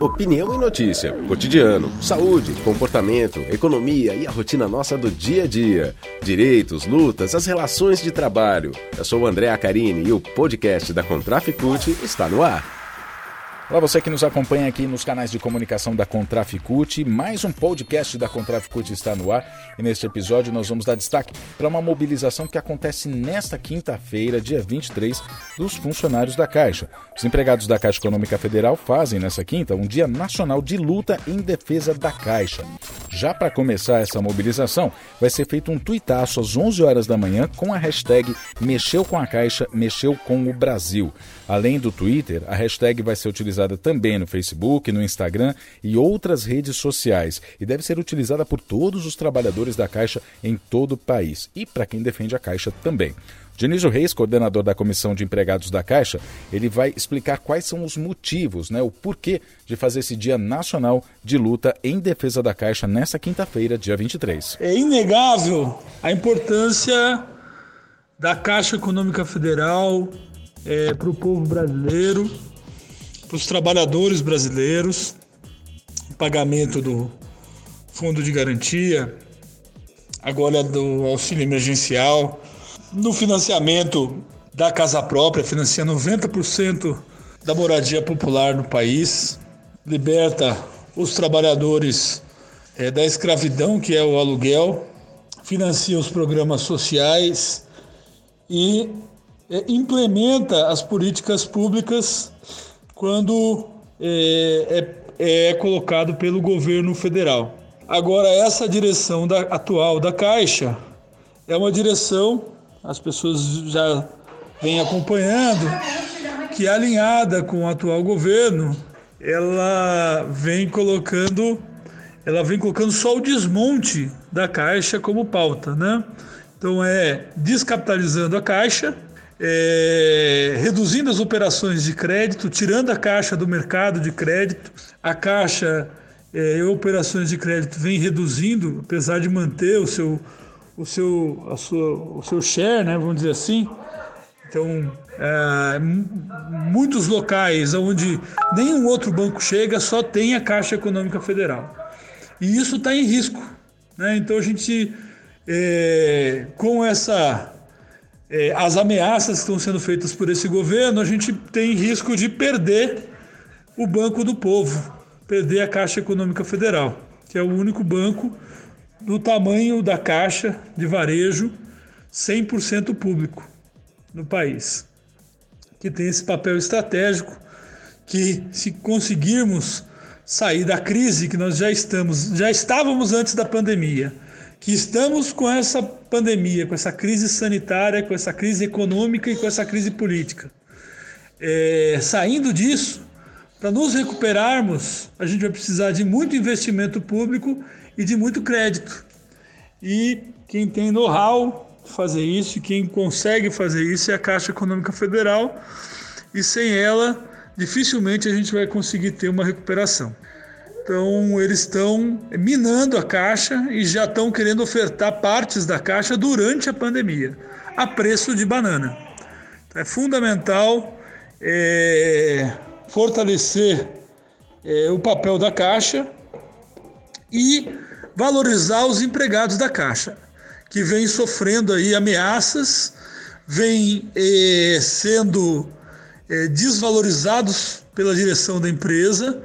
Opinião e notícia, cotidiano, saúde, comportamento, economia e a rotina nossa do dia a dia. Direitos, lutas, as relações de trabalho. Eu sou o André Acarini e o podcast da Contraficute está no ar. Para você que nos acompanha aqui nos canais de comunicação da Contraficute, mais um podcast da Contraficute está no ar e neste episódio nós vamos dar destaque para uma mobilização que acontece nesta quinta-feira, dia 23, dos funcionários da Caixa. Os empregados da Caixa Econômica Federal fazem nessa quinta um dia nacional de luta em defesa da Caixa. Já para começar essa mobilização, vai ser feito um tuitaço às 11 horas da manhã com a hashtag Mexeu com a Caixa, Mexeu com o Brasil. Além do Twitter, a hashtag vai ser utilizada também no Facebook, no Instagram e outras redes sociais e deve ser utilizada por todos os trabalhadores da Caixa em todo o país e para quem defende a Caixa também. Dionísio Reis, coordenador da Comissão de Empregados da Caixa, ele vai explicar quais são os motivos, né, o porquê de fazer esse Dia Nacional de Luta em Defesa da Caixa nesta quinta-feira, dia 23. É inegável a importância da Caixa Econômica Federal é, para o povo brasileiro para os trabalhadores brasileiros, pagamento do fundo de garantia, agora do auxílio emergencial, no financiamento da casa própria, financia 90% da moradia popular no país, liberta os trabalhadores é, da escravidão, que é o aluguel, financia os programas sociais e é, implementa as políticas públicas quando é, é, é colocado pelo governo federal. Agora, essa direção da, atual da Caixa é uma direção, as pessoas já vêm acompanhando, que alinhada com o atual governo, ela vem colocando, ela vem colocando só o desmonte da Caixa como pauta, né? Então é descapitalizando a Caixa, é, reduzindo as operações de crédito, tirando a caixa do mercado de crédito. A caixa é, operações de crédito vem reduzindo, apesar de manter o seu, o seu, a sua, o seu share, né, vamos dizer assim. Então, é, muitos locais onde nenhum outro banco chega, só tem a Caixa Econômica Federal. E isso está em risco. Né? Então, a gente, é, com essa é, as ameaças que estão sendo feitas por esse governo, a gente tem risco de perder o Banco do Povo, perder a Caixa Econômica Federal, que é o único banco do tamanho da Caixa de varejo 100% público no país, que tem esse papel estratégico que se conseguirmos sair da crise que nós já estamos, já estávamos antes da pandemia, que estamos com essa pandemia, com essa crise sanitária, com essa crise econômica e com essa crise política. É, saindo disso, para nos recuperarmos, a gente vai precisar de muito investimento público e de muito crédito. E quem tem know-how fazer isso, quem consegue fazer isso é a Caixa Econômica Federal, e sem ela, dificilmente a gente vai conseguir ter uma recuperação. Então, eles estão minando a caixa e já estão querendo ofertar partes da caixa durante a pandemia, a preço de banana. Então, é fundamental é, fortalecer é, o papel da caixa e valorizar os empregados da caixa, que vêm sofrendo aí ameaças, vêm é, sendo é, desvalorizados pela direção da empresa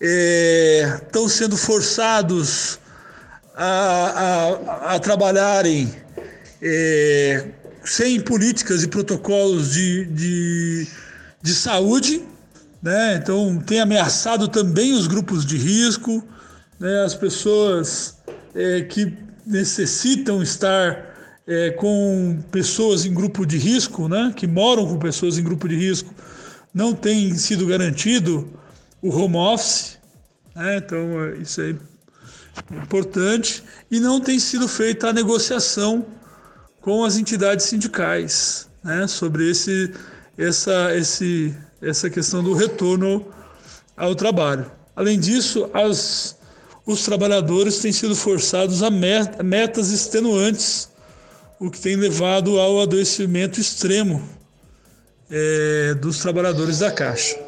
estão é, sendo forçados a, a, a trabalharem é, sem políticas e protocolos de, de, de saúde, né? então tem ameaçado também os grupos de risco, né? as pessoas é, que necessitam estar é, com pessoas em grupo de risco, né? que moram com pessoas em grupo de risco, não tem sido garantido o home office, né? então isso é importante, e não tem sido feita a negociação com as entidades sindicais né? sobre esse, essa, esse, essa questão do retorno ao trabalho. Além disso, as, os trabalhadores têm sido forçados a metas extenuantes, o que tem levado ao adoecimento extremo é, dos trabalhadores da Caixa.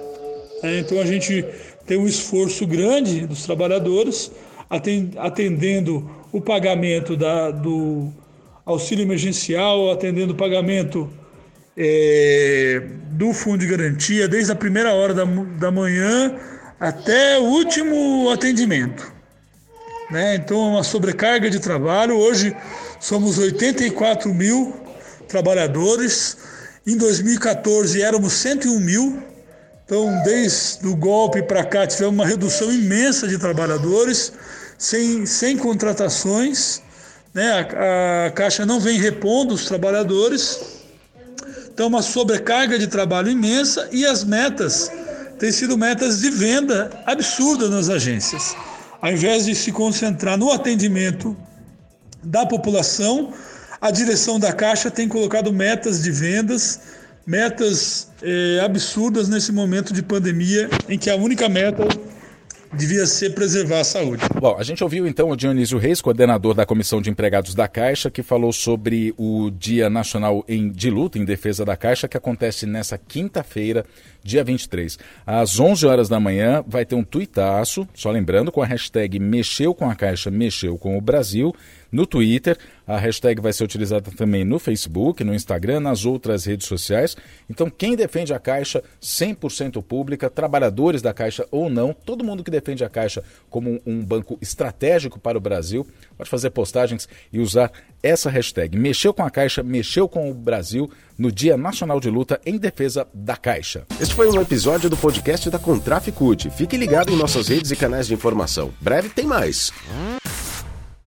É, então a gente tem um esforço grande dos trabalhadores, atendendo o pagamento da, do auxílio emergencial, atendendo o pagamento é, do fundo de garantia, desde a primeira hora da, da manhã até o último atendimento. Né? Então, uma sobrecarga de trabalho. Hoje somos 84 mil trabalhadores. Em 2014 éramos 101 mil. Então, desde o golpe para cá, tivemos uma redução imensa de trabalhadores, sem, sem contratações. Né? A, a Caixa não vem repondo os trabalhadores. Então, uma sobrecarga de trabalho imensa e as metas têm sido metas de venda absurdas nas agências. Ao invés de se concentrar no atendimento da população, a direção da Caixa tem colocado metas de vendas metas é, absurdas nesse momento de pandemia, em que a única meta devia ser preservar a saúde. Bom, a gente ouviu então o Dionísio Reis, coordenador da Comissão de Empregados da Caixa, que falou sobre o Dia Nacional em, de Luta em Defesa da Caixa, que acontece nessa quinta-feira, dia 23. Às 11 horas da manhã vai ter um tuitaço, só lembrando, com a hashtag Mexeu com a Caixa, Mexeu com o Brasil, no Twitter. A hashtag vai ser utilizada também no Facebook, no Instagram, nas outras redes sociais. Então, quem defende a Caixa 100% pública, trabalhadores da Caixa ou não, todo mundo que defende a Caixa como um banco estratégico para o Brasil, pode fazer postagens e usar essa hashtag. Mexeu com a Caixa, mexeu com o Brasil no Dia Nacional de Luta em Defesa da Caixa. Este foi um episódio do podcast da Contraficute. Fique ligado em nossas redes e canais de informação. Breve tem mais.